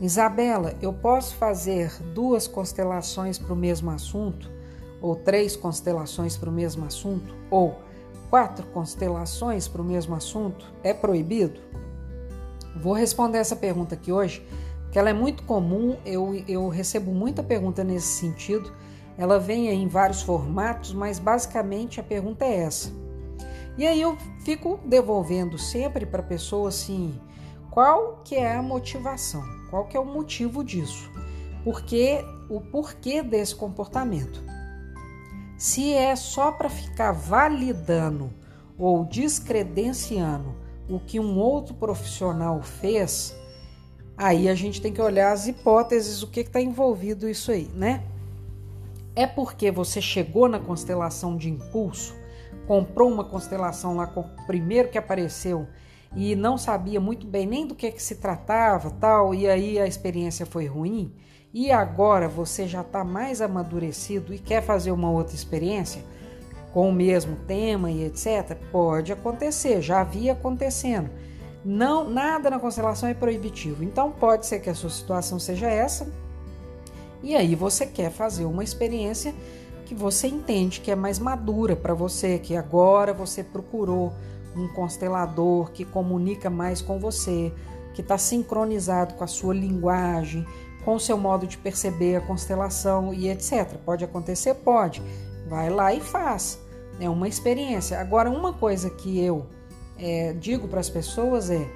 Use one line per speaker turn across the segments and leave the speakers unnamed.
Isabela, eu posso fazer duas constelações para o mesmo assunto? Ou três constelações para o mesmo assunto? Ou quatro constelações para o mesmo assunto? É proibido? Vou responder essa pergunta aqui hoje, porque ela é muito comum, eu, eu recebo muita pergunta nesse sentido. Ela vem em vários formatos, mas basicamente a pergunta é essa. E aí eu fico devolvendo sempre para a pessoa assim, qual que é a motivação? Qual que é o motivo disso? Porque o porquê desse comportamento? Se é só para ficar validando ou descredenciando o que um outro profissional fez, aí a gente tem que olhar as hipóteses, o que está envolvido isso aí, né? É porque você chegou na constelação de impulso, comprou uma constelação lá com o primeiro que apareceu e não sabia muito bem nem do que, que se tratava, tal, e aí a experiência foi ruim, e agora você já está mais amadurecido e quer fazer uma outra experiência com o mesmo tema e etc, pode acontecer, já havia acontecendo. Não, nada na constelação é proibitivo. Então pode ser que a sua situação seja essa. E aí você quer fazer uma experiência que você entende que é mais madura para você, que agora você procurou um constelador que comunica mais com você, que está sincronizado com a sua linguagem, com o seu modo de perceber a constelação e etc. Pode acontecer? Pode. Vai lá e faz. É uma experiência. Agora, uma coisa que eu é, digo para as pessoas é: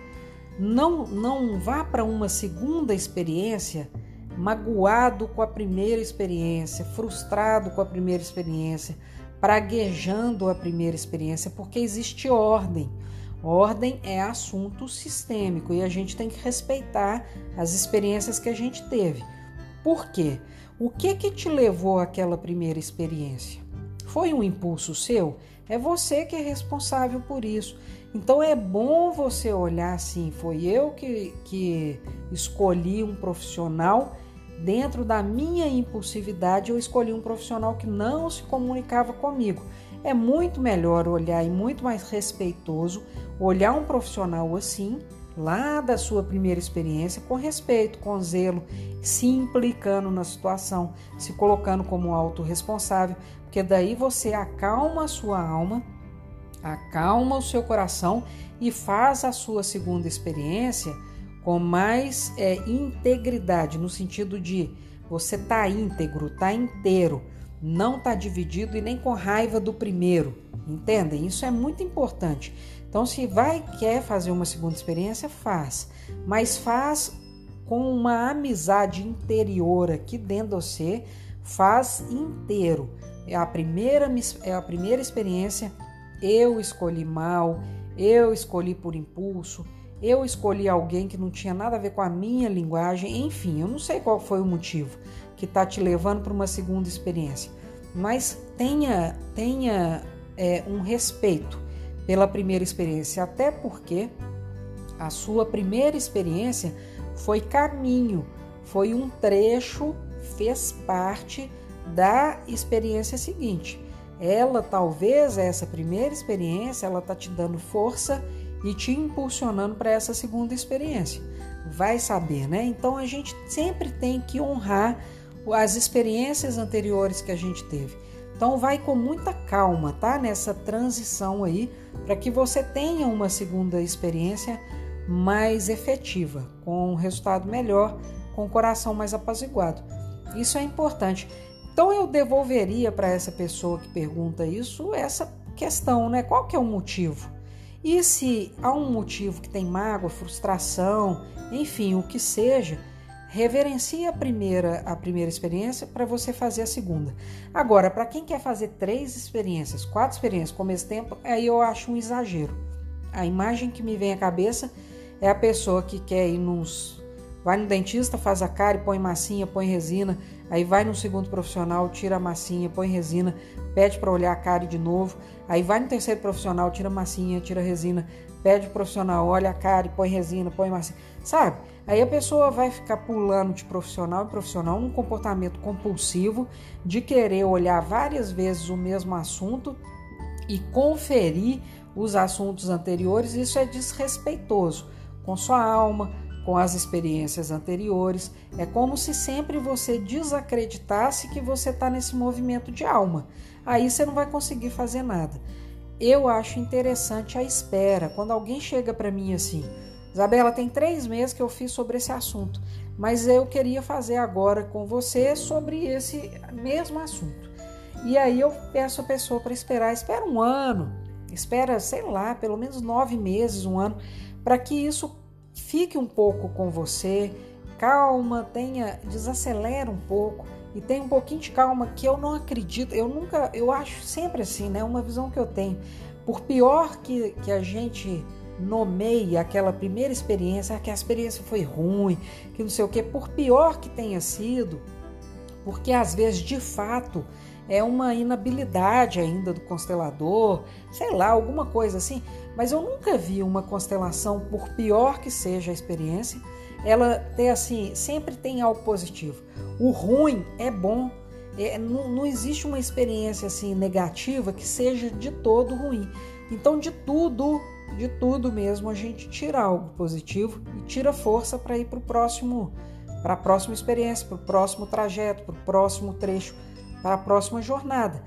não, não vá para uma segunda experiência magoado com a primeira experiência, frustrado com a primeira experiência, praguejando a primeira experiência, porque existe ordem. Ordem é assunto sistêmico e a gente tem que respeitar as experiências que a gente teve. Por quê? O que que te levou àquela primeira experiência? Foi um impulso seu? É você que é responsável por isso. Então é bom você olhar assim: foi eu que, que escolhi um profissional dentro da minha impulsividade, eu escolhi um profissional que não se comunicava comigo. É muito melhor olhar e muito mais respeitoso olhar um profissional assim, lá da sua primeira experiência, com respeito, com zelo, se implicando na situação, se colocando como autorresponsável, porque daí você acalma a sua alma, acalma o seu coração e faz a sua segunda experiência com mais é, integridade, no sentido de você tá íntegro, tá inteiro, não tá dividido e nem com raiva do primeiro, entendem? Isso é muito importante. Então, se vai quer fazer uma segunda experiência, faz, mas faz com uma amizade interior aqui dentro de você, faz inteiro. É a primeira é a primeira experiência. Eu escolhi mal, eu escolhi por impulso, eu escolhi alguém que não tinha nada a ver com a minha linguagem, enfim, eu não sei qual foi o motivo que está te levando para uma segunda experiência, mas tenha, tenha é, um respeito pela primeira experiência, até porque a sua primeira experiência foi caminho, foi um trecho, fez parte da experiência seguinte. Ela talvez essa primeira experiência, ela tá te dando força e te impulsionando para essa segunda experiência. Vai saber, né? Então a gente sempre tem que honrar as experiências anteriores que a gente teve. Então vai com muita calma, tá? Nessa transição aí, para que você tenha uma segunda experiência mais efetiva, com um resultado melhor, com o coração mais apaziguado. Isso é importante. Então eu devolveria para essa pessoa que pergunta isso essa questão, né? Qual que é o motivo? E se há um motivo que tem mágoa, frustração, enfim, o que seja, reverencie a primeira, a primeira experiência para você fazer a segunda. Agora, para quem quer fazer três experiências, quatro experiências com o mesmo tempo, aí eu acho um exagero. A imagem que me vem à cabeça é a pessoa que quer ir nos. Vai no dentista, faz a cara põe massinha, põe resina, aí vai no segundo profissional, tira a massinha, põe resina, pede para olhar a cara de novo, aí vai no terceiro profissional, tira massinha, tira resina, pede pro profissional, olha a cara põe resina, põe massinha, sabe? Aí a pessoa vai ficar pulando de profissional em profissional, um comportamento compulsivo de querer olhar várias vezes o mesmo assunto e conferir os assuntos anteriores, isso é desrespeitoso com sua alma, com as experiências anteriores. É como se sempre você desacreditasse que você está nesse movimento de alma. Aí você não vai conseguir fazer nada. Eu acho interessante a espera. Quando alguém chega para mim assim, Isabela, tem três meses que eu fiz sobre esse assunto, mas eu queria fazer agora com você sobre esse mesmo assunto. E aí eu peço a pessoa para esperar, espera um ano, espera, sei lá, pelo menos nove meses, um ano, para que isso fique um pouco com você, calma, tenha, desacelera um pouco e tenha um pouquinho de calma que eu não acredito, eu nunca, eu acho sempre assim, né? Uma visão que eu tenho. Por pior que, que a gente nomeie aquela primeira experiência, que a experiência foi ruim, que não sei o que, por pior que tenha sido, porque às vezes de fato é uma inabilidade ainda do constelador, sei lá, alguma coisa assim, mas eu nunca vi uma constelação, por pior que seja a experiência, ela ter assim, sempre tem algo positivo. O ruim é bom. É, não, não existe uma experiência assim negativa que seja de todo ruim. Então, de tudo, de tudo mesmo, a gente tira algo positivo e tira força para ir para o próximo, para a próxima experiência, para o próximo trajeto, para o próximo trecho, para a próxima jornada.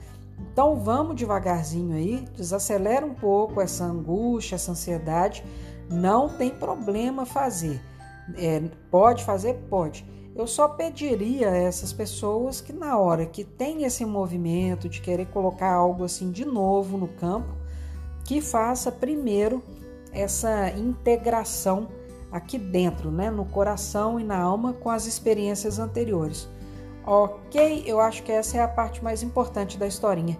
Então vamos devagarzinho aí, desacelera um pouco essa angústia, essa ansiedade. Não tem problema fazer. É, pode fazer? Pode. Eu só pediria a essas pessoas que, na hora que tem esse movimento de querer colocar algo assim de novo no campo, que faça primeiro essa integração aqui dentro, né, no coração e na alma com as experiências anteriores. Ok, eu acho que essa é a parte mais importante da historinha.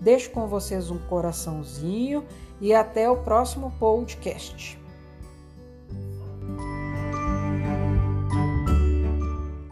Deixo com vocês um coraçãozinho e até o próximo podcast.